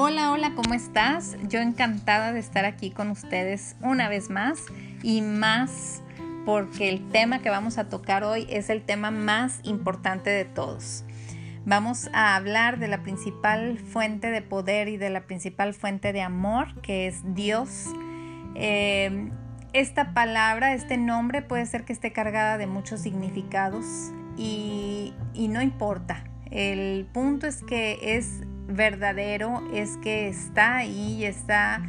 Hola, hola, ¿cómo estás? Yo encantada de estar aquí con ustedes una vez más y más porque el tema que vamos a tocar hoy es el tema más importante de todos. Vamos a hablar de la principal fuente de poder y de la principal fuente de amor, que es Dios. Eh, esta palabra, este nombre puede ser que esté cargada de muchos significados y, y no importa. El punto es que es verdadero, es que está ahí, está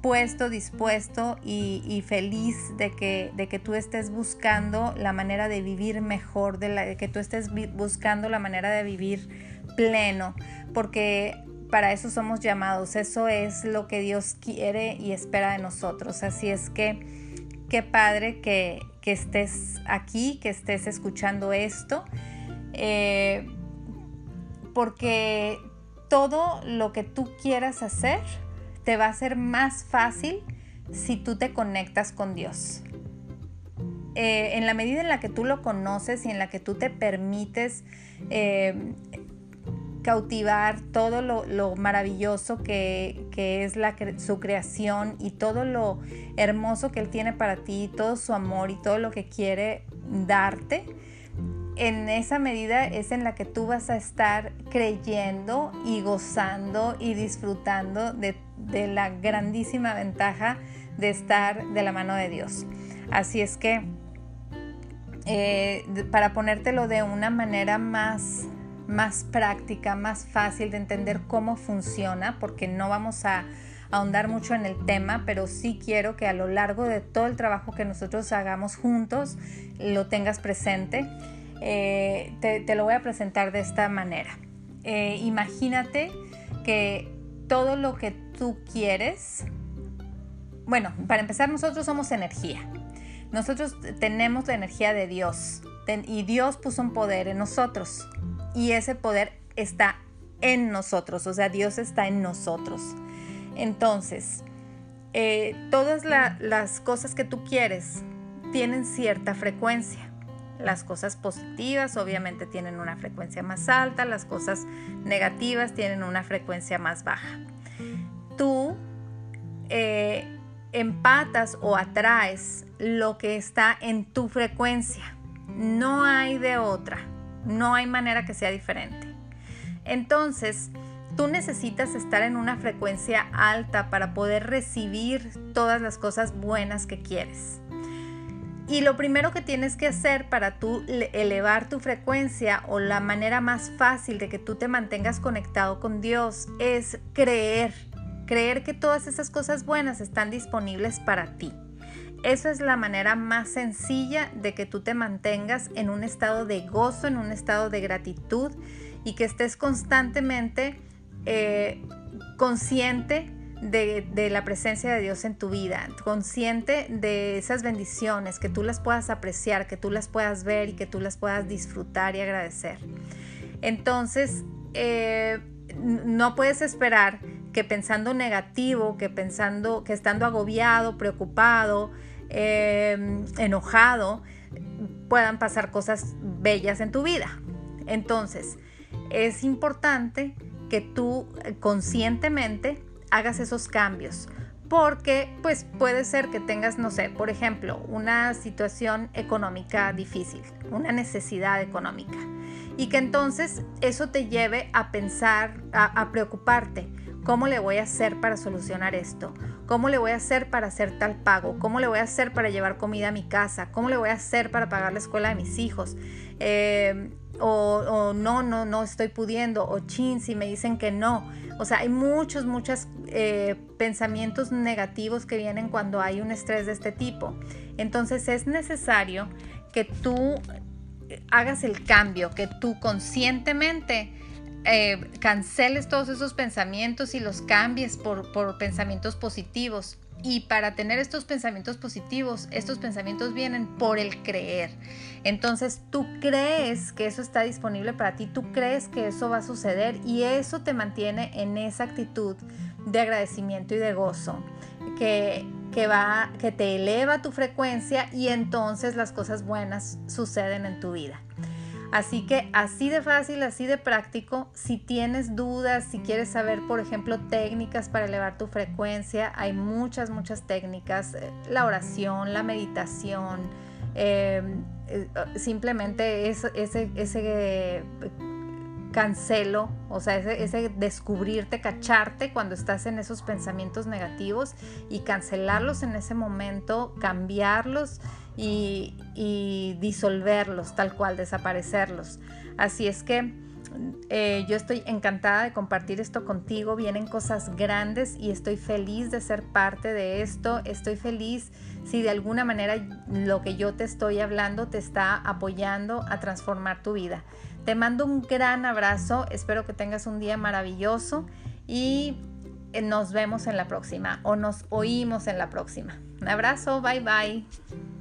puesto, dispuesto y, feliz de que, de que, tú estés buscando la manera de vivir mejor, de, la, que tú estés buscando la manera de vivir pleno, porque para eso somos llamados, eso es lo que Dios quiere y espera de nosotros. Así es que qué padre que, que estés aquí, que estés escuchando esto, eh, porque todo lo que tú quieras hacer te va a ser más fácil si tú te conectas con Dios. Eh, en la medida en la que tú lo conoces y en la que tú te permites eh, cautivar todo lo, maravilloso que, es la, su creación y todo lo hermoso que Él tiene para ti, todo su amor y todo lo que quiere darte, en esa medida es en la que tú vas a estar creyendo y gozando y disfrutando de, la grandísima ventaja de estar de la mano de Dios. Así es que, eh, para ponértelo de una manera más, más práctica, más fácil de entender cómo funciona, porque no vamos a ahondar mucho en el tema, pero sí quiero que a lo largo de todo el trabajo que nosotros hagamos juntos lo tengas presente. Eh, te, lo voy a presentar de esta manera. Eh, imagínate que todo lo que tú quieres, bueno, para empezar nosotros somos energía. Nosotros tenemos la energía de Dios y Dios puso un poder en nosotros y ese poder está en nosotros, o sea, Dios está en nosotros. Entonces, eh, todas las cosas que tú quieres tienen cierta frecuencia. Las cosas positivas obviamente tienen una frecuencia más alta, las cosas negativas tienen una frecuencia más baja. Tú eh, empatas o atraes lo que está en tu frecuencia. No hay de otra, no hay manera que sea diferente. Entonces, tú necesitas estar en una frecuencia alta para poder recibir todas las cosas buenas que quieres. Y lo primero que tienes que hacer para tú elevar tu frecuencia o la manera más fácil de que tú te mantengas conectado con Dios es creer, creer que todas esas cosas buenas están disponibles para ti. Esa es la manera más sencilla de que tú te mantengas en un estado de gozo, en un estado de gratitud y que estés constantemente eh, consciente de, la presencia de Dios en tu vida, consciente de esas bendiciones, que tú las puedas apreciar, que tú las puedas ver y que tú las puedas disfrutar y agradecer. Entonces, eh, no puedes esperar que pensando negativo, que pensando, que estando agobiado, preocupado, eh, enojado, puedan pasar cosas bellas en tu vida. Entonces, es importante que tú conscientemente hagas esos cambios. Porque pues puede ser que tengas, no sé, por ejemplo, una situación económica difícil, una necesidad económica. Y que entonces eso te lleve a pensar, a, preocuparte. ¿Cómo le voy a hacer para solucionar esto? ¿Cómo le voy a hacer para hacer tal pago? ¿Cómo le voy a hacer para llevar comida a mi casa? ¿Cómo le voy a hacer para pagar la escuela de mis hijos? Eh, o, no, no, no estoy pudiendo, o chin, si me dicen que no. O sea, hay muchos, muchos eh, pensamientos negativos que vienen cuando hay un estrés de este tipo. Entonces es necesario que tú hagas el cambio, que tú conscientemente eh, canceles todos esos pensamientos y los cambies por, por pensamientos positivos. Y para tener estos pensamientos positivos, estos pensamientos vienen por el creer. Entonces tú crees que eso está disponible para ti, tú crees que eso va a suceder y eso te mantiene en esa actitud de agradecimiento y de gozo que, que, va, que te eleva tu frecuencia y entonces las cosas buenas suceden en tu vida. Así que así de fácil, así de práctico, si tienes dudas, si quieres saber, por ejemplo, técnicas para elevar tu frecuencia, hay muchas, muchas técnicas, eh, la oración, la meditación, em, eh, simplemente ese, ese cancelo, o sea, ese, descubrirte, cacharte cuando estás en esos pensamientos negativos y cancelarlos en ese momento, cambiarlos y, disolverlos, tal cual, desaparecerlos. Así es que eh, yo estoy encantada de compartir esto contigo, vienen cosas grandes y estoy feliz de ser parte de esto, estoy feliz si de alguna manera lo que yo te estoy hablando te está apoyando a transformar tu vida. Te mando un gran abrazo, espero que tengas un día maravilloso y nos vemos en la próxima o nos oímos en la próxima. Un abrazo, bye bye.